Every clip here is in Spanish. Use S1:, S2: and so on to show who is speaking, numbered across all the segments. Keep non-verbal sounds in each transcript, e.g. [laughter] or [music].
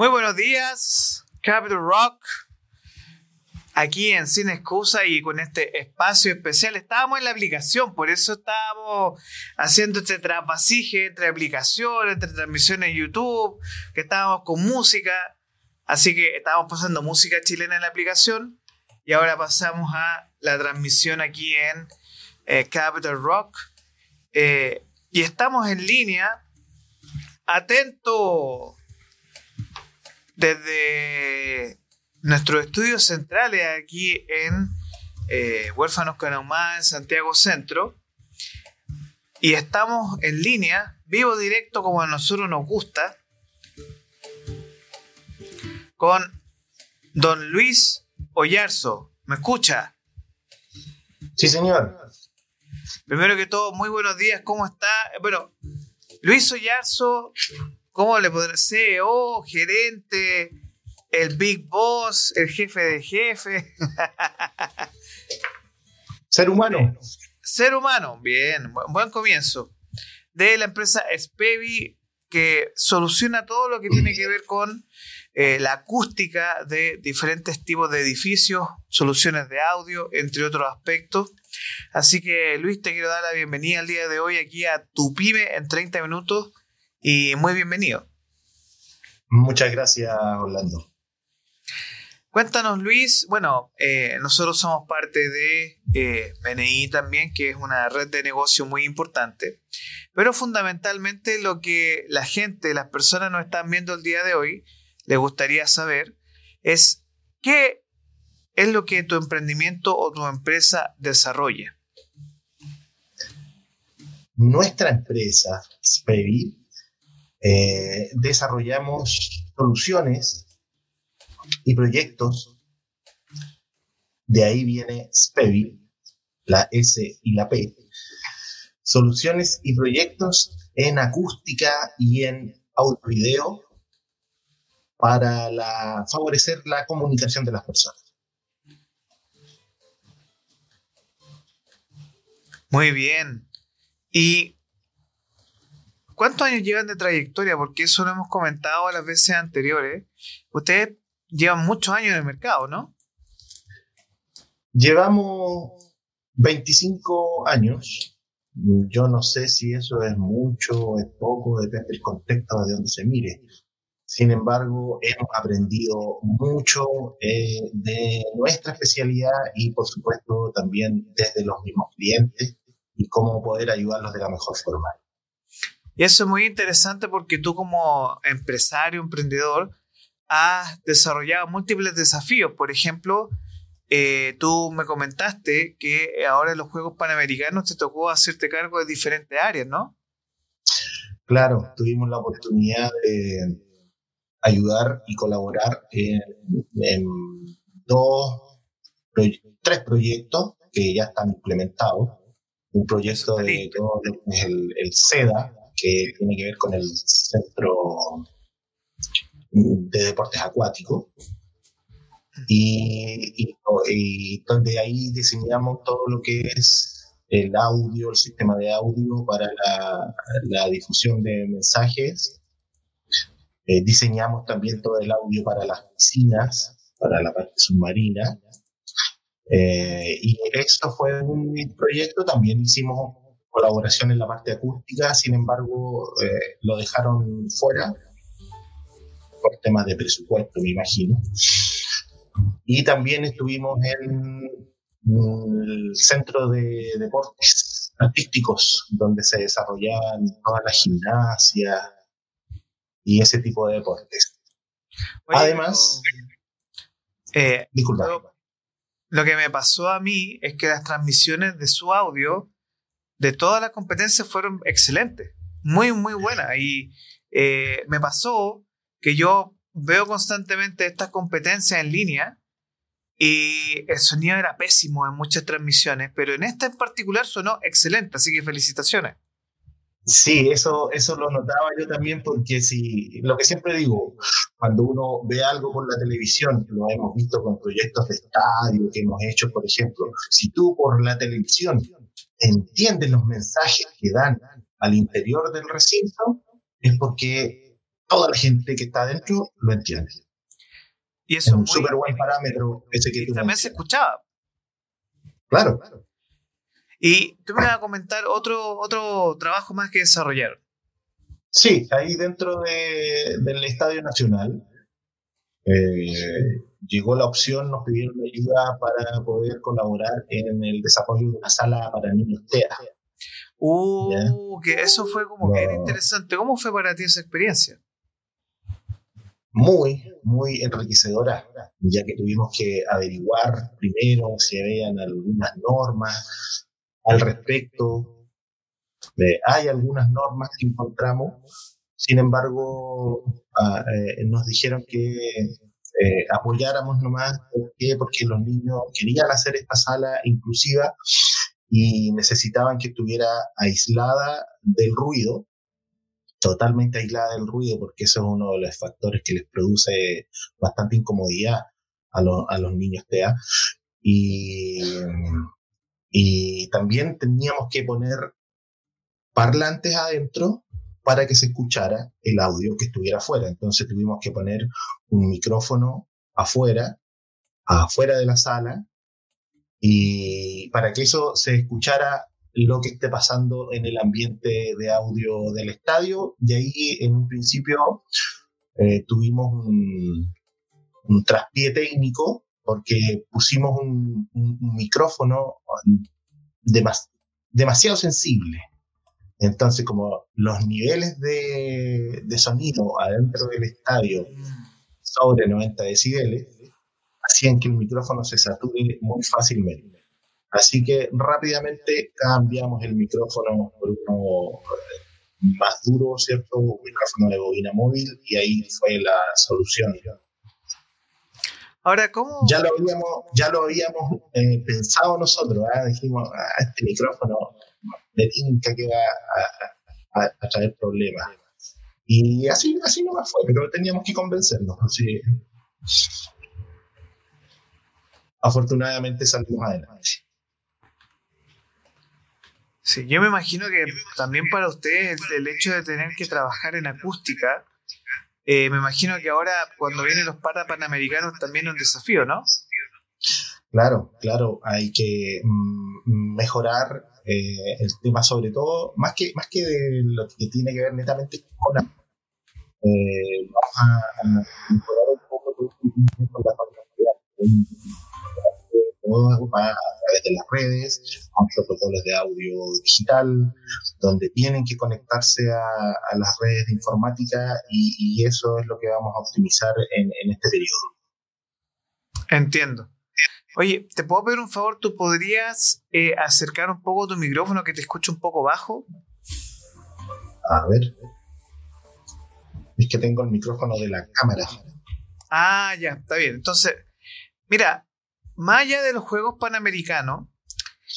S1: Muy buenos días, Capital Rock. Aquí en Sin Excusa y con este espacio especial. Estábamos en la aplicación, por eso estábamos haciendo este trapasije entre aplicaciones, entre transmisiones en YouTube, que estábamos con música. Así que estábamos pasando música chilena en la aplicación y ahora pasamos a la transmisión aquí en eh, Capital Rock. Eh, y estamos en línea. Atento desde nuestros estudios centrales aquí en eh, Huérfanos Canahumá, en Santiago Centro. Y estamos en línea, vivo directo como a nosotros nos gusta, con don Luis Oyarzo. ¿Me escucha?
S2: Sí, señor.
S1: Primero que todo, muy buenos días, ¿cómo está? Bueno, Luis Oyarzo ¿Cómo le podrá CEO, gerente, el Big Boss, el jefe de jefe? [laughs]
S2: Ser humano.
S1: Ser humano, bien, buen comienzo. De la empresa Spevi, que soluciona todo lo que tiene que ver con eh, la acústica de diferentes tipos de edificios, soluciones de audio, entre otros aspectos. Así que Luis, te quiero dar la bienvenida el día de hoy aquí a Tu Pyme en 30 minutos y muy bienvenido.
S2: Muchas gracias, Orlando.
S1: Cuéntanos, Luis. Bueno, eh, nosotros somos parte de eh, BNI también, que es una red de negocio muy importante. Pero fundamentalmente lo que la gente, las personas nos están viendo el día de hoy, les gustaría saber es qué es lo que tu emprendimiento o tu empresa desarrolla.
S2: Nuestra empresa, Spevi, eh, desarrollamos soluciones y proyectos. De ahí viene SPEVI, la S y la P. Soluciones y proyectos en acústica y en audio video para favorecer la comunicación de las personas.
S1: Muy bien. Y ¿Cuántos años llevan de trayectoria? Porque eso lo hemos comentado las veces anteriores. Ustedes llevan muchos años en el mercado, ¿no?
S2: Llevamos 25 años. Yo no sé si eso es mucho o es poco, depende del contexto de donde se mire. Sin embargo, hemos aprendido mucho eh, de nuestra especialidad y, por supuesto, también desde los mismos clientes y cómo poder ayudarlos de la mejor forma.
S1: Y eso es muy interesante porque tú como empresario, emprendedor, has desarrollado múltiples desafíos. Por ejemplo, eh, tú me comentaste que ahora en los Juegos Panamericanos te tocó hacerte cargo de diferentes áreas, ¿no?
S2: Claro, tuvimos la oportunidad de ayudar y colaborar en, dos, tres proyectos que ya están implementados. Un proyecto de todo el, el SEDA, que tiene que ver con el Centro de Deportes Acuáticos. Y, donde ahí diseñamos todo lo que es el audio, el sistema de audio para la, difusión de mensajes. Eh, diseñamos también todo el audio para las piscinas, para la parte submarina. Eh, y esto fue un proyecto, también hicimos colaboración en la parte acústica, sin embargo, eh, lo dejaron fuera por temas de presupuesto, me imagino. Y también estuvimos en el centro de deportes artísticos, donde se desarrollaban toda la gimnasia y ese tipo de deportes. Además,
S1: eh, disculpa. lo que me pasó a mí es que las transmisiones de su audio de todas las competencias fueron excelentes, muy, muy buenas. Y eh, me pasó que yo veo constantemente estas competencias en línea y el sonido era pésimo en muchas transmisiones, pero en esta en particular sonó excelente, así que felicitaciones.
S2: Sí, eso, eso lo notaba yo también porque si, lo que siempre digo, cuando uno ve algo por la televisión, lo hemos visto con proyectos de estadio que hemos hecho, por ejemplo, si tú por la televisión entiendes los mensajes que dan al interior del recinto, es porque toda la gente que está adentro lo entiende.
S1: Y eso
S2: es un súper buen parámetro ese que
S1: y también se escuchaba.
S2: Claro.
S1: Y tú me vas a comentar otro, otro trabajo más que desarrollaron.
S2: Sí, ahí dentro del Estadio Nacional eh, llegó la opción, nos pidieron ayuda para poder colaborar en el desarrollo de una sala para niños TEA.
S1: Uh, que eso fue como bien interesante. ¿Cómo fue para ti esa experiencia?
S2: Muy, muy enriquecedora, ya que tuvimos que averiguar primero si habían algunas normas al respecto. hay algunas normas que encontramos, sin embargo, ah, eh, nos dijeron que eh, apoyáramos nomás. Porque los niños querían hacer esta sala inclusiva y necesitaban que estuviera aislada del ruido, totalmente aislada del ruido, porque eso es uno de los factores que les produce bastante incomodidad a, a los niños TEA. Y, y también teníamos que poner parlantes adentro para que se escuchara el audio que estuviera afuera. Entonces tuvimos que poner un micrófono afuera, afuera de la sala, y para que eso se escuchara lo que esté pasando en el ambiente de audio del estadio. Y ahí en un principio eh, tuvimos un, un, traspié técnico porque pusimos un, micrófono demasiado sensible. Entonces, como los niveles de, sonido adentro del estadio sobre 90 decibeles, hacían que el micrófono se sature muy fácilmente. Así que rápidamente cambiamos el micrófono por uno eh, más duro, ¿cierto? Un micrófono de bobina móvil y ahí fue la solución.
S1: Ahora, ¿cómo?
S2: Ya lo habíamos, ya lo habíamos eh, pensado nosotros, ¿eh? dijimos, ah, este micrófono de tinta que va a, traer problemas. Y así, así no fue, pero teníamos que convencernos. Así. Afortunadamente salimos adelante.
S1: Sí, yo me imagino que también para ustedes el, hecho de tener que trabajar en acústica, eh, me imagino que ahora cuando vienen los para panamericanos también es un desafío, ¿no?
S2: Claro, claro, hay que mm, mejorar eh, el tema sobre todo, más que, más que de lo que tiene que ver netamente con la, eh, vamos a, mejorar un poco con la a través de las redes, con protocolos de audio digital, donde tienen que conectarse a, las redes de informática y, eso es lo que vamos a optimizar en, en este periodo.
S1: Entiendo. Oye, ¿te puedo pedir un favor? ¿Tú podrías eh, acercar un poco tu micrófono que te escuche un poco bajo?
S2: A ver. Es que tengo el micrófono de la cámara.
S1: Ah, ya, está bien. Entonces, mira, más allá de los Juegos Panamericanos,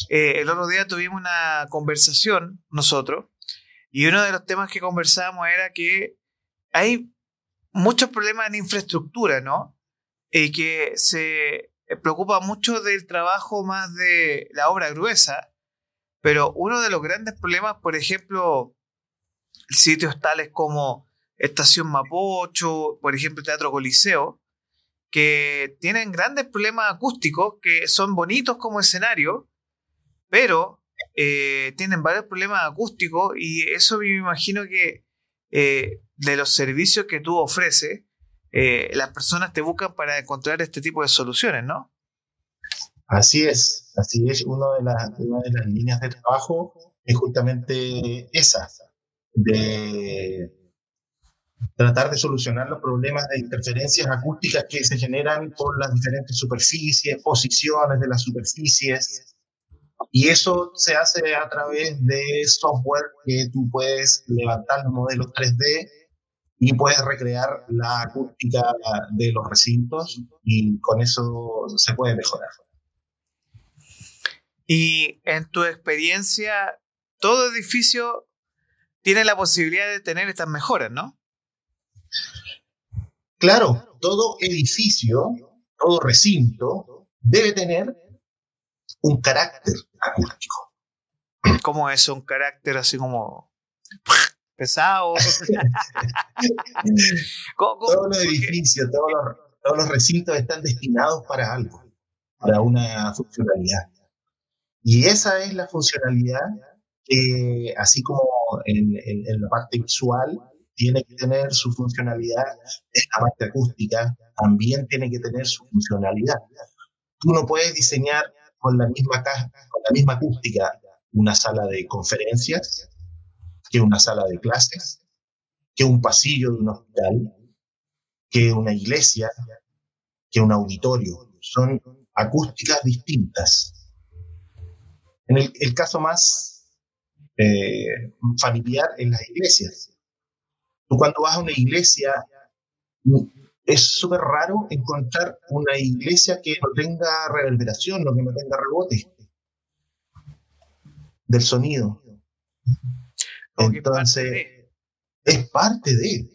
S1: eh, el otro día tuvimos una conversación nosotros y uno de los temas que conversábamos era que hay muchos problemas en infraestructura, ¿no? Y que se preocupa mucho del trabajo más de la obra gruesa, pero uno de los grandes problemas, por ejemplo, sitios tales como Estación Mapocho, por ejemplo, Teatro Coliseo, que tienen grandes problemas acústicos, que son bonitos como escenario, pero eh, tienen varios problemas acústicos y eso me imagino que eh, de los servicios que tú ofreces, eh, las personas te buscan para encontrar este tipo de soluciones, ¿no?
S2: Así es, así es. Uno de las, una de las líneas de trabajo es justamente esa, de tratar de solucionar los problemas de interferencias acústicas que se generan por las diferentes superficies, posiciones de las superficies. Y eso se hace a través de software que tú puedes levantar los modelos 3D y puedes recrear la acústica de los recintos y con eso se puede mejorar.
S1: Y en tu experiencia, todo edificio tiene la posibilidad de tener estas mejoras, ¿no?
S2: Claro, todo edificio, todo recinto debe tener un carácter acústico.
S1: ¿Cómo es un carácter así como pesado. [laughs]
S2: todos los edificios, todos los, todos los recintos están destinados para algo, para una funcionalidad. Y esa es la funcionalidad que, así como en, en, la parte visual, tiene que tener su funcionalidad, en la parte acústica también tiene que tener su funcionalidad. Tú no puedes diseñar con la misma, con la misma acústica una sala de conferencias que una sala de clases, que un pasillo de un hospital, que una iglesia, que un auditorio. Son acústicas distintas. En el, caso más eh, familiar en las iglesias. Tú cuando vas a una iglesia, es súper raro encontrar una iglesia que no tenga reverberación, o que no tenga rebote del sonido. Entonces, es parte de.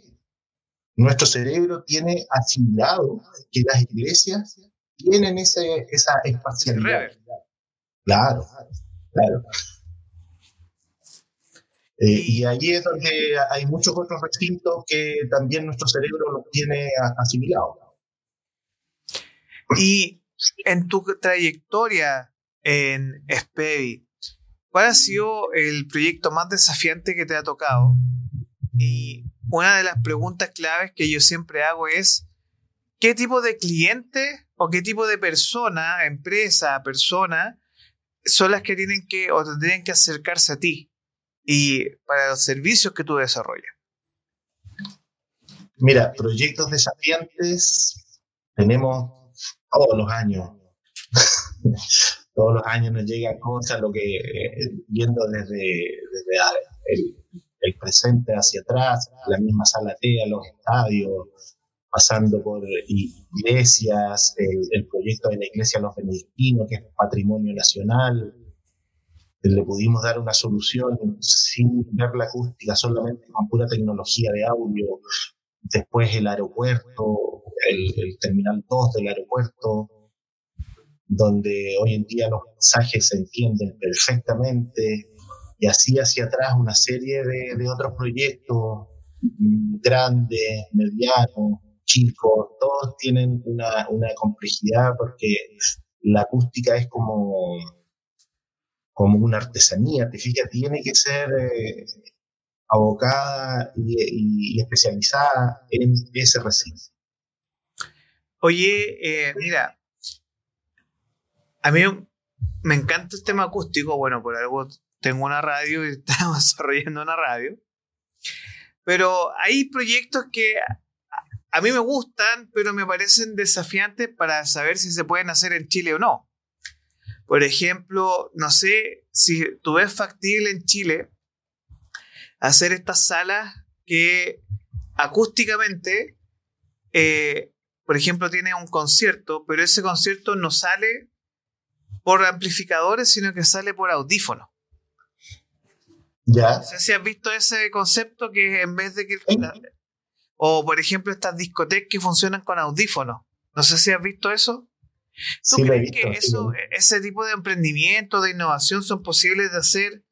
S2: Nuestro cerebro tiene asimilado que las iglesias tienen ese, esa espacialidad. Claro, claro. Eh, y allí es donde hay muchos otros recintos que también nuestro cerebro los tiene asimilados.
S1: Y en tu trayectoria en SPEVI, ¿cuál ha sido el proyecto más desafiante que te ha tocado? Y una de las preguntas claves que yo siempre hago es, ¿qué tipo de cliente o qué tipo de persona, empresa, persona, son las que tienen que o tendrían que acercarse a ti y para los servicios que tú desarrollas?
S2: Mira, proyectos desafiantes tenemos todos los años. [laughs] todos los años nos llegan cosas, lo que eh, viendo desde, desde el, el presente hacia atrás, la misma sala TEA, los estadios, pasando por iglesias, el, proyecto de la iglesia Los Benedictinos, que es patrimonio nacional. Le pudimos dar una solución sin ver la acústica, solamente con pura tecnología de audio. Después el aeropuerto, el, terminal 2 del aeropuerto, donde hoy en día los mensajes se entienden perfectamente y así hacia atrás una serie de, otros proyectos mm, grandes, medianos, chicos, todos tienen una, complejidad porque la acústica es como, como una artesanía, te fijas, tiene que ser eh, abocada y, especializada en ese recinto.
S1: Oye, eh, mira, a mí me encanta el tema acústico, bueno, por algo tengo una radio y [laughs] estamos desarrollando una radio. Pero hay proyectos que a mí me gustan, pero me parecen desafiantes para saber si se pueden hacer en Chile o no. Por ejemplo, no sé si tú ves factible en Chile hacer estas salas que acústicamente, eh, por ejemplo, tiene un concierto, pero ese concierto no sale por amplificadores, sino que sale por audífono.
S2: Ya.
S1: No sé si has visto ese concepto que en vez de que... O por ejemplo estas discotecas que funcionan con audífonos. No sé si has visto eso. ¿Tú crees que eso, ese tipo de emprendimiento, de innovación son posibles de hacer?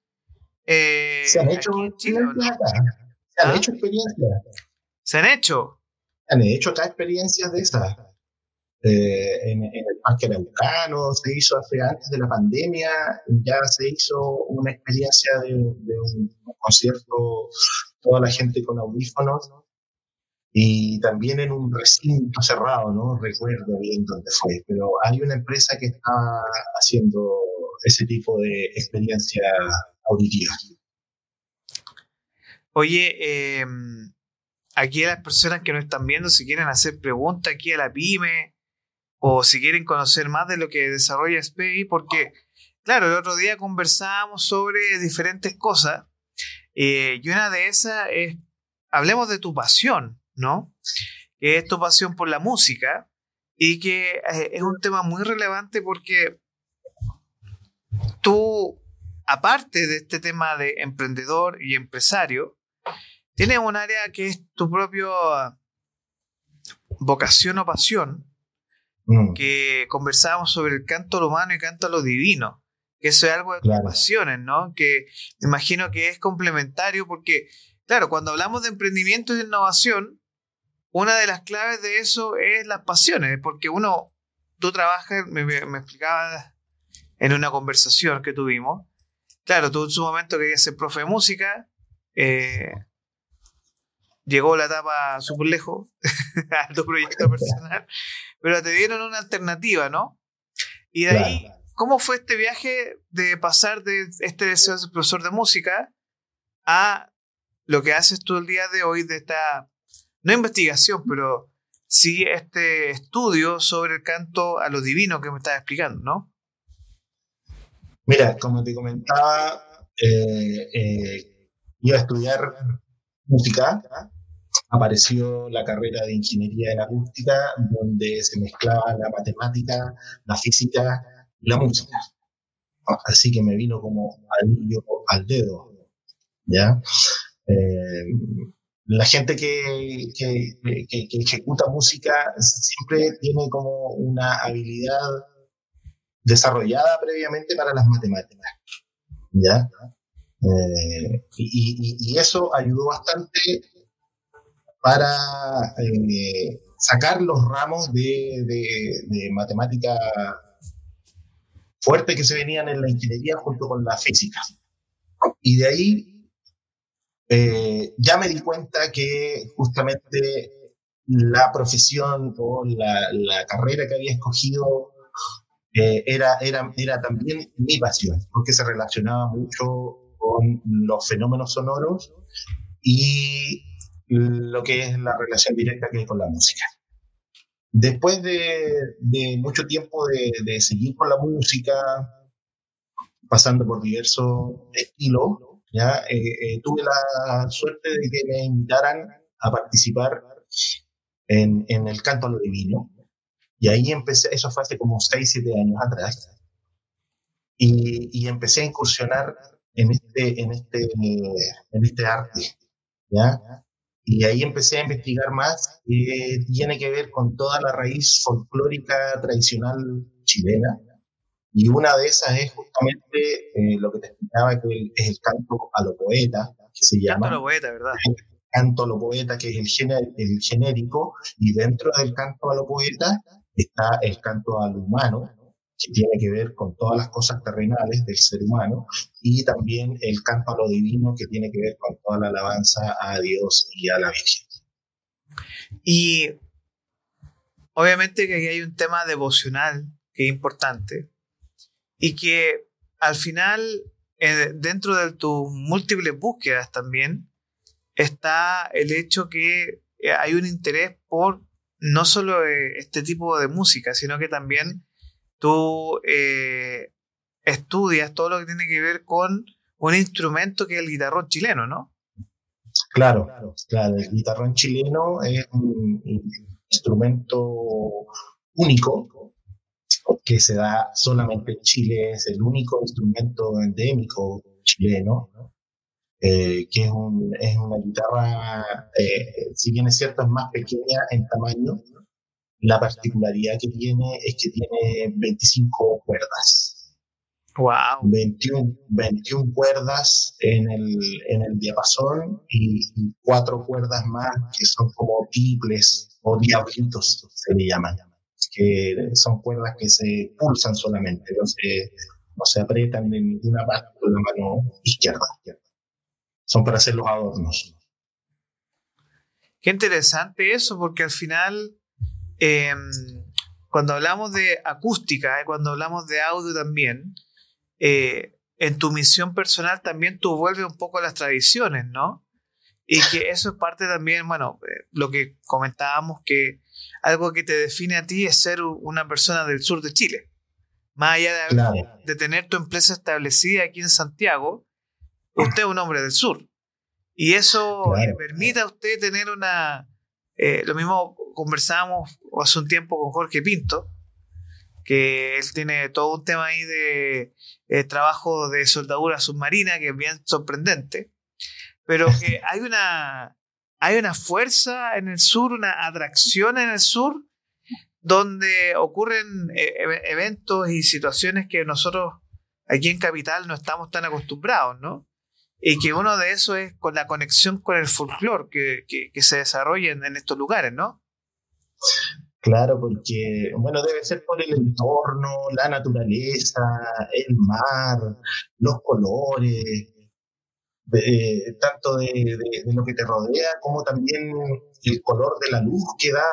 S2: Eh, ¿Se han hecho Se han ¿Ah? hecho experiencias.
S1: ¿Se han hecho?
S2: Se han hecho otras experiencias de esas. Eh, en, el Parque Araucano, se hizo hace antes de la pandemia, ya se hizo una experiencia de, un, concierto, toda la gente con audífonos, y también en un recinto cerrado, no recuerdo bien dónde fue, pero hay una empresa que está haciendo ese tipo de experiencia auditiva.
S1: Oye, em, aquí a las personas que nos están viendo, si quieren hacer preguntas aquí a la pyme, o si quieren conocer más de lo que desarrolla SPI, porque, claro, el otro día conversábamos sobre diferentes cosas eh, y una de esas es, hablemos de tu pasión, ¿no? Que es tu pasión por la música y que eh, es un tema muy relevante porque tú, aparte de este tema de emprendedor y empresario, tienes un área que es tu propia vocación o pasión, Mm. que conversábamos sobre el canto a lo humano y canto a lo divino, que eso es algo de tus pasiones, ¿no? Que me imagino que es complementario porque claro, cuando hablamos de emprendimiento y de innovación, una de las claves de eso es las pasiones, porque uno, tú trabajas, me, me explicabas en una conversación que tuvimos, claro, tú en su momento querías ser profe de música, eh, llegó la etapa súper lejos [laughs] a tu proyecto [laughs] personal, pero te dieron una alternativa, ¿no? Y de ahí, ¿cómo fue este viaje de pasar de este deseo de ser profesor de música a lo que haces tú el día de hoy de esta, no investigación, pero sí este estudio sobre el canto a lo divino que me estás explicando, ¿no?
S2: Mira, como te comentaba, eh, eh, iba a estudiar música, apareció la carrera de ingeniería en acústica, donde se mezclaba la matemática, la física y la música. Así que me vino como al, al dedo, ¿ya? Eh, la gente que, que, ejecuta música siempre tiene como una habilidad desarrollada previamente para las matemáticas. ¿ya? Eh, y, eso ayudó bastante para eh, sacar los ramos de, de, matemática fuerte que se venían en la ingeniería junto con la física. Y de ahí eh, ya me di cuenta que justamente la profesión o la, la carrera que había escogido eh, era, era, era también mi pasión, porque se relacionaba mucho con los fenómenos sonoros y lo que es la relación directa que hay con la música. Después de, de mucho tiempo de, de, seguir con la música, pasando por diversos estilos, ya eh, eh, tuve la suerte de que me invitaran a participar en, en el canto a lo divino. Y ahí empecé, eso fue hace como 6, 7 años atrás. Y, y, empecé a incursionar en este, en este, en este arte. ¿ya? Y ahí empecé a investigar más, que tiene que ver con toda la raíz folclórica tradicional chilena. Y una de esas es justamente eh, lo que te explicaba, que es el canto a lo poeta, que se llama.
S1: Canto a lo poeta, ¿verdad?
S2: canto a lo poeta, que es el, el genérico, y dentro del canto a lo poeta está el canto al humano, que tiene que ver con todas las cosas terrenales del ser humano, y también el canto a lo divino, que tiene que ver con toda la alabanza a Dios y a la Virgen.
S1: Y obviamente que aquí hay un tema devocional que es importante, y que al final, eh, dentro de tus múltiples búsquedas también, está el hecho que eh, hay un interés por no solo eh, este tipo de música, sino que también tú estudias todo lo que tiene que ver con un instrumento que es el guitarrón chileno, ¿no?
S2: Claro, claro. El guitarrón chileno es un instrumento único que se da solamente en Chile, es el único instrumento endémico chileno, eh, que es, un, es, una guitarra, eh, si bien es cierto, es más pequeña en tamaño, la particularidad que tiene es que tiene 25 cuerdas.
S1: Wow.
S2: 21, 21 cuerdas en el, en el diapasón y, cuatro cuerdas más que son como tiples o diablitos, se le llaman, que son cuerdas que se pulsan solamente, no se, no se aprietan en ninguna parte con la mano izquierda. Son para hacer los adornos.
S1: Qué interesante eso, porque al final Em, cuando hablamos de acústica, eh, cuando hablamos de audio también, eh, en tu misión personal también tú vuelves un poco a las tradiciones, ¿no? Y que eso es parte también, bueno, eh, lo que comentábamos, que algo que te define a ti es ser una persona del sur de Chile. Más allá de, de tener tu empresa establecida aquí en Santiago, usted es un hombre del sur. Y eso le permite a usted tener una... lo mismo conversábamos hace un tiempo con Jorge Pinto, que él tiene todo un tema ahí de eh, trabajo de soldadura submarina que es bien sorprendente, pero [laughs] que hay una, hay una fuerza en el sur, una atracción en el sur, donde ocurren eh, eventos y situaciones que nosotros aquí en Capital no estamos tan acostumbrados, ¿no? y que uno de esos es con la conexión con el folclore que, que, se desarrolla en, estos lugares, ¿no?
S2: Claro, porque, bueno, debe ser por el entorno, la naturaleza, el mar, los colores, tanto de, lo que te rodea como también el color de la luz que da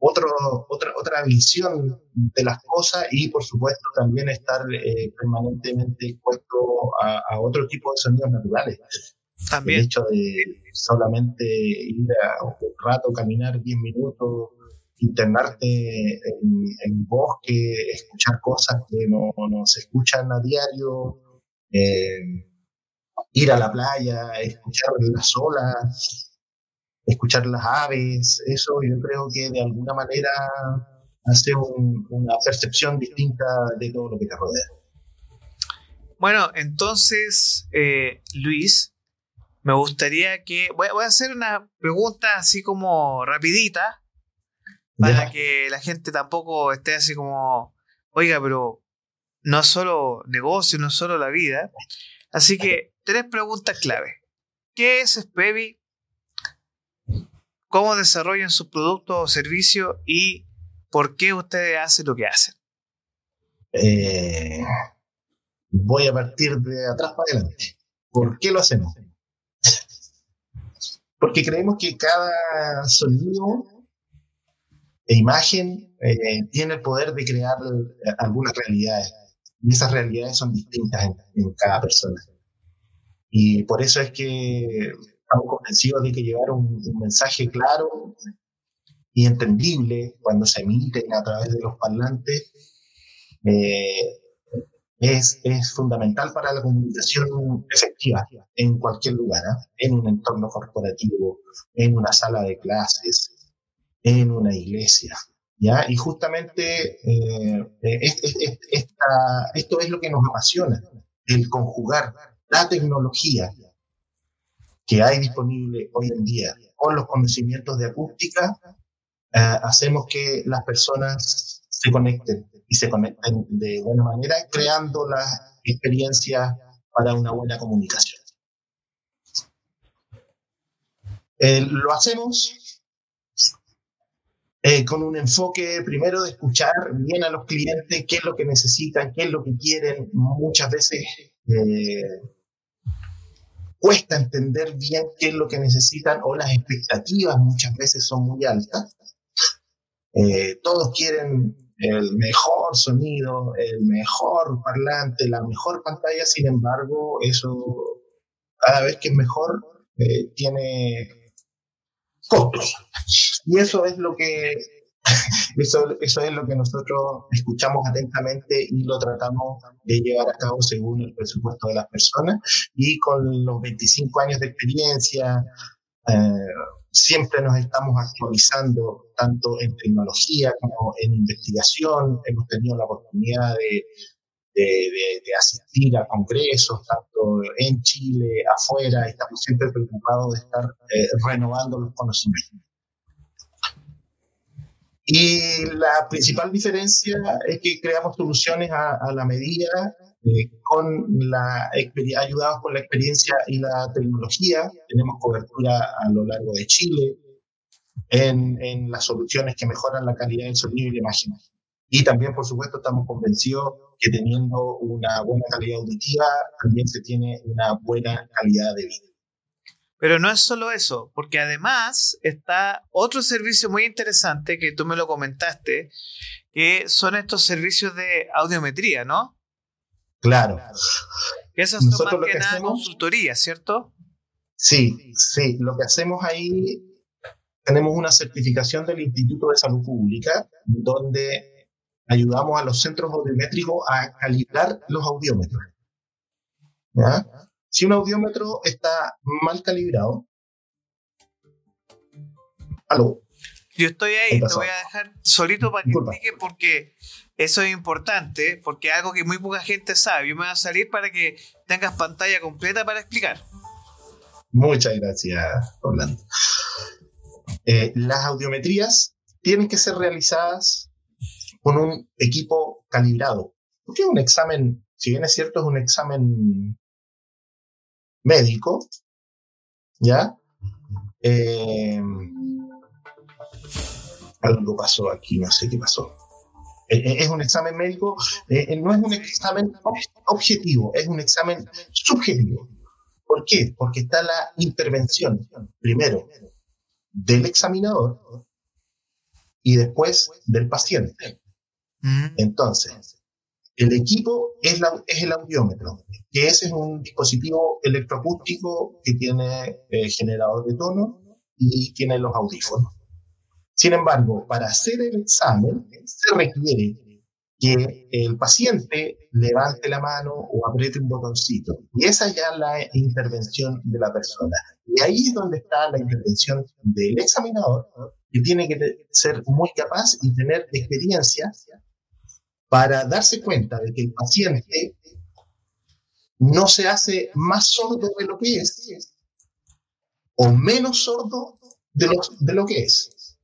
S2: otro, otra, otra visión de las cosas y por supuesto también estar eh, permanentemente expuesto a, otro tipo de sonidos naturales. También. El hecho de solamente ir a un rato, caminar 10 minutos, internarte en, en bosque, escuchar cosas que no, no se escuchan a diario, eh, ir a la playa, escuchar las olas, escuchar las aves, eso yo creo que de alguna manera hace una percepción distinta de todo lo que te rodea.
S1: Bueno, entonces, eh, Luis, me gustaría que... Voy, a hacer una pregunta así como rapidita, para que la gente tampoco esté así como, oiga, pero no solo negocio, no solo la vida. Así que tres preguntas clave. ¿Qué es Spevi? ¿Cómo desarrollan sus productos o servicios? ¿Y por qué ustedes hacen lo que hacen?
S2: Eh, voy a partir de atrás para adelante. ¿Por qué lo hacemos? Porque creemos que cada sonido e imagen eh, tiene el poder de crear algunas realidades. Y esas realidades son distintas en cada persona. Y por eso es que estamos convencidos de que llevar un, mensaje claro y entendible cuando se emiten a través de los parlantes eh, es, es, fundamental para la comunicación efectiva en cualquier lugar, ¿ah? en un entorno corporativo, en una sala de clases, en una iglesia. ¿ya? Y justamente eh, esto es lo que nos apasiona, el conjugar la tecnología que hay disponible hoy en día con los conocimientos de acústica, eh, hacemos que las personas se conecten y se conecten de buena manera, creando las experiencias para una buena comunicación. Eh, lo hacemos eh, con un enfoque primero de escuchar bien a los clientes, qué es lo que necesitan, qué es lo que quieren. Muchas veces cuesta entender bien qué es lo que necesitan o las expectativas muchas veces son muy altas. Eh, todos quieren el mejor sonido, el mejor parlante, la mejor pantalla, sin embargo, eso cada vez que es mejor eh, tiene costos. Y eso es lo que [laughs] eso, eso es lo que nosotros escuchamos atentamente y lo tratamos de llevar a cabo según el presupuesto de las personas y con los 25 años de experiencia. Eh, siempre nos estamos actualizando tanto en tecnología como en investigación. Hemos tenido la oportunidad de, de, asistir a congresos, tanto en Chile, afuera. Estamos siempre preocupados de estar eh, renovando los conocimientos. Y la principal diferencia es que creamos soluciones a, la medida, eh, con la ayudados con la experiencia y la tecnología. Tenemos cobertura a lo largo de Chile en, en las soluciones que mejoran la calidad del sonido y la imagen. Y también, por supuesto, estamos convencidos que teniendo una buena calidad auditiva, también se tiene una buena calidad de vida.
S1: Pero no es solo eso, porque además está otro servicio muy interesante que tú me lo comentaste, que son estos servicios de audiometría, ¿no?
S2: Claro.
S1: Que esas son más que, nada consultoría, ¿cierto?
S2: Sí, sí. Lo que hacemos ahí, tenemos una certificación del Instituto de Salud Pública, donde ayudamos a los centros audiométricos a calibrar los audiómetros. ¿Ya? Si un audiómetro está mal calibrado, aló.
S1: Yo estoy ahí, te voy a dejar solito para que explique porque eso es importante, porque es algo que muy poca gente sabe. Yo me voy a salir para que tengas pantalla completa para explicar.
S2: Muchas gracias, Orlando. Eh, las audiometrías tienen que ser realizadas con un equipo calibrado, porque es un examen, si bien es cierto, es un examen médico, ¿ya? Eh, algo pasó aquí, no sé qué pasó. Eh, eh, es un examen médico, no es un examen objetivo, es un examen subjetivo. ¿Por qué? Porque está la intervención, primero, del examinador y después del paciente. Mm. Entonces, el equipo es, la, es el audiómetro, que ese es un dispositivo electroacústico que tiene eh, generador de tono y tiene los audífonos. Sin embargo, para hacer el examen se requiere que el paciente levante la mano o apriete un botoncito. Y esa es ya la intervención de la persona. Y ahí es donde está la intervención del examinador, que tiene que ser muy capaz y tener experiencia para darse cuenta de que el paciente no se hace más sordo de lo que es o menos sordo de lo, de lo que es.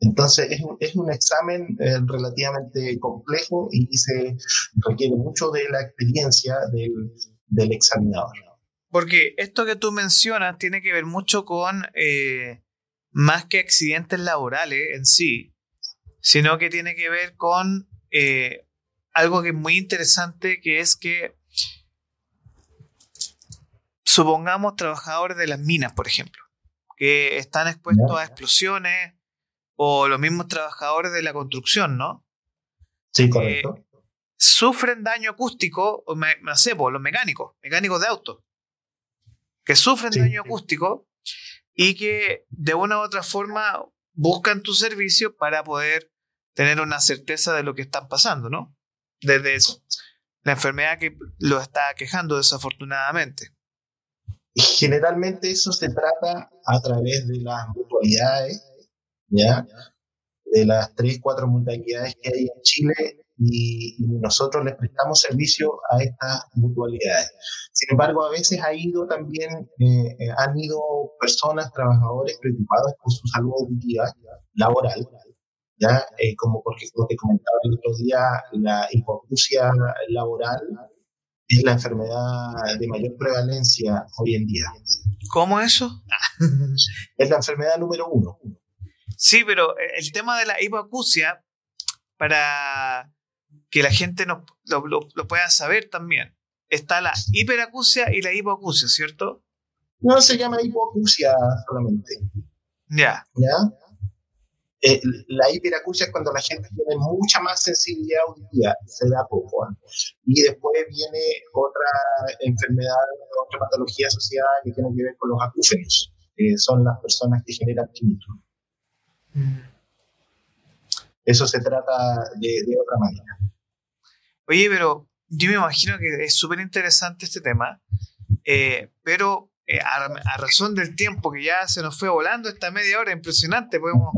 S2: Entonces es un, es un examen eh, relativamente complejo y se requiere mucho de la experiencia del, del, examinador.
S1: Porque esto que tú mencionas tiene que ver mucho con eh, más que accidentes laborales en sí, sino que tiene que ver con eh, algo que es muy interesante, que es que supongamos trabajadores de las minas, por ejemplo, que están expuestos a explosiones o los mismos trabajadores de la construcción, ¿no?
S2: Sí, correcto. Eh,
S1: sufren daño acústico, o me, no sé, los mecánicos, mecánicos de autos, que sufren daño acústico y que de una u otra forma buscan tu servicio para poder tener una certeza de lo que están pasando, ¿no? Desde la enfermedad que lo está quejando desafortunadamente.
S2: Generalmente eso se trata a través de las mutualidades ¿ya? De las tres, cuatro mutualidades que hay en Chile y, nosotros les prestamos servicio a estas mutualidades. Sin embargo, a veces ha ido también, eh, eh, han ido personas, trabajadores preocupados por su salud auditiva laboral, ¿ya? Eh, como porque, como te comentaba el otro día, la hipoacusia laboral es la enfermedad de mayor prevalencia hoy en día.
S1: ¿Cómo eso? [laughs]
S2: es la enfermedad número uno.
S1: Sí, pero eh, el tema de la hipoacusia, para que la gente lo, pueda saber también, está la hiperacusia y la hipoacusia, ¿cierto?
S2: No se llama hipoacusia solamente.
S1: Ya.
S2: ¿Ya? Eh, la hiperacusia es cuando la gente tiene mucha más sensibilidad auditiva, se da poco. ¿eh? Y después viene otra enfermedad, otra patología asociada que tiene que ver con los acúfenos, que son las personas que generan tinnitus. Eso se trata de, otra manera.
S1: Oye, pero yo me imagino que es súper interesante este tema, eh, pero eh, a, razón del tiempo que ya se nos fue volando esta media hora impresionante, podemos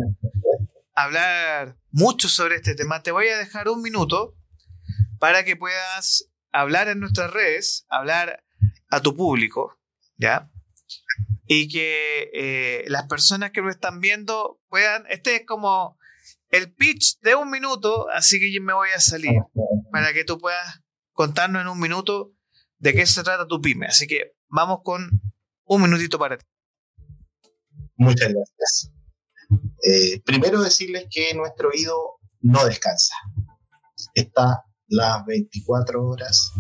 S1: hablar mucho sobre este tema. Te voy a dejar un minuto para que puedas hablar en nuestras redes, hablar a tu público, ¿ya? y que eh, las personas que lo están viendo puedan, este es como el pitch de un minuto, así que yo me voy a salir para que tú puedas contarnos en un minuto de qué se trata tu pyme. Así que vamos con un minutito para ti.
S2: Muchas gracias. Eh, primero decirles que nuestro oído no descansa. Está las 24 horas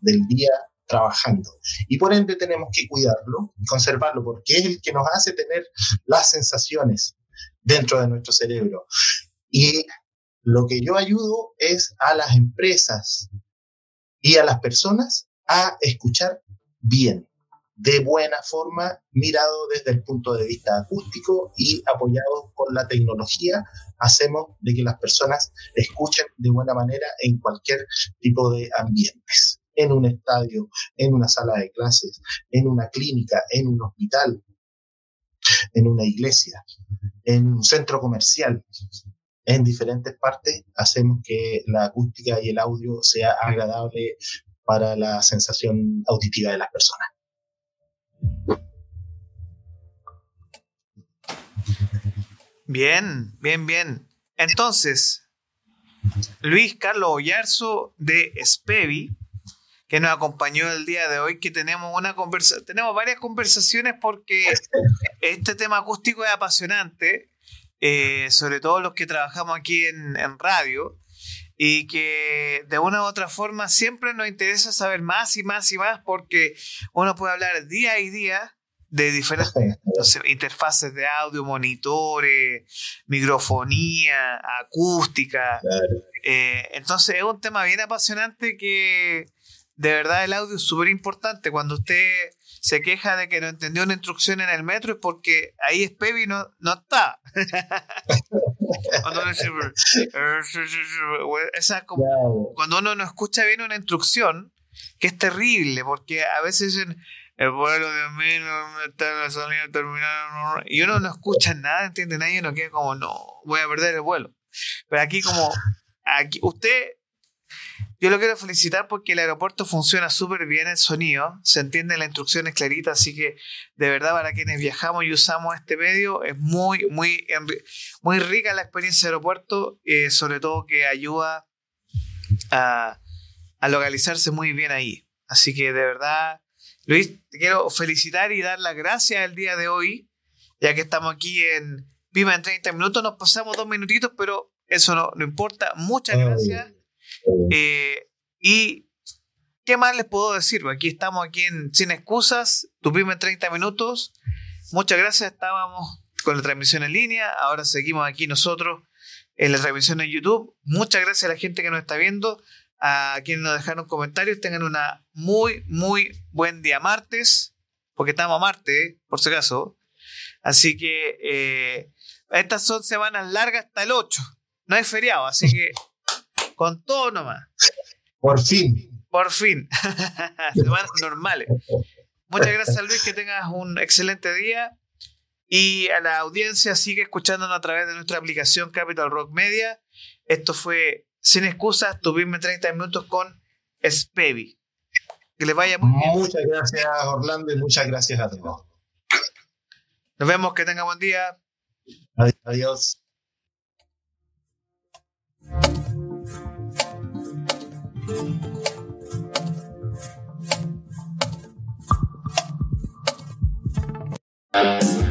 S2: del día trabajando. Y por ende tenemos que cuidarlo y conservarlo porque es el que nos hace tener las sensaciones dentro de nuestro cerebro. Y lo que yo ayudo es a las empresas y a las personas a escuchar bien, de buena forma, mirado desde el punto de vista acústico y apoyado con la tecnología, hacemos de que las personas escuchen de buena manera en cualquier tipo de ambientes en un estadio, en una sala de clases, en una clínica, en un hospital, en una iglesia, en un centro comercial. En diferentes partes hacemos que la acústica y el audio sea agradable para la sensación auditiva de las personas.
S1: Bien, bien, bien. Entonces, Luis Carlos Ollarzo de Spevi que nos acompañó el día de hoy, que tenemos una conversa tenemos varias conversaciones porque este tema acústico es apasionante, eh, sobre todo los que trabajamos aquí en, en radio, y que de una u otra forma siempre nos interesa saber más y más y más porque uno puede hablar día y día de diferentes interfaces de audio, monitores, microfonía, acústica. Eh, entonces es un tema bien apasionante que de verdad el audio es súper importante. Cuando usted se queja de que no entendió una instrucción en el metro es porque ahí es Pevi no, no está. [laughs] cuando, uno cuando uno no escucha bien una instrucción, que es terrible, porque a veces dicen, el vuelo de mil, está en la salida terminal, y uno no escucha nada, entiende nadie, uno queda como, no, voy a perder el vuelo. Pero aquí como, aquí, usted, yo lo quiero felicitar porque el aeropuerto funciona súper bien el sonido, se entiende la instrucción es clarita, así que de verdad para quienes viajamos y usamos este medio es muy, muy, muy rica la experiencia de aeropuerto, eh, sobre todo que ayuda a, a localizarse muy bien ahí. Así que de verdad Luis, te quiero felicitar y dar las gracias el día de hoy, ya que estamos aquí en Viva en 30 minutos. Nos pasamos dos minutitos, pero eso no, no importa. Muchas gracias. Eh, y ¿qué más les puedo decir? Aquí estamos aquí en Sin Excusas, tu Viva en 30 minutos. Muchas gracias. Estábamos con la transmisión en línea. Ahora seguimos aquí nosotros en la transmisión en YouTube. Muchas gracias a la gente que nos está viendo a quienes nos dejaron comentarios. Tengan una muy, muy buen día martes, porque estamos a martes, por si acaso. Así que eh, estas son semanas largas hasta el 8. No hay feriado, así que con todo nomás.
S2: Por fin.
S1: Por fin. [laughs] semanas normales. Muchas gracias, Luis. Que tengas un excelente día. Y a la audiencia, sigue escuchándonos a través de nuestra aplicación Capital Rock Media. Esto fue sin excusas, tuvimos 30 minutos con Spevi. Que les vaya muy bien.
S2: Muchas gracias, Orlando, y muchas gracias a todos.
S1: Nos vemos, que tenga buen día.
S2: Adiós. Thank you.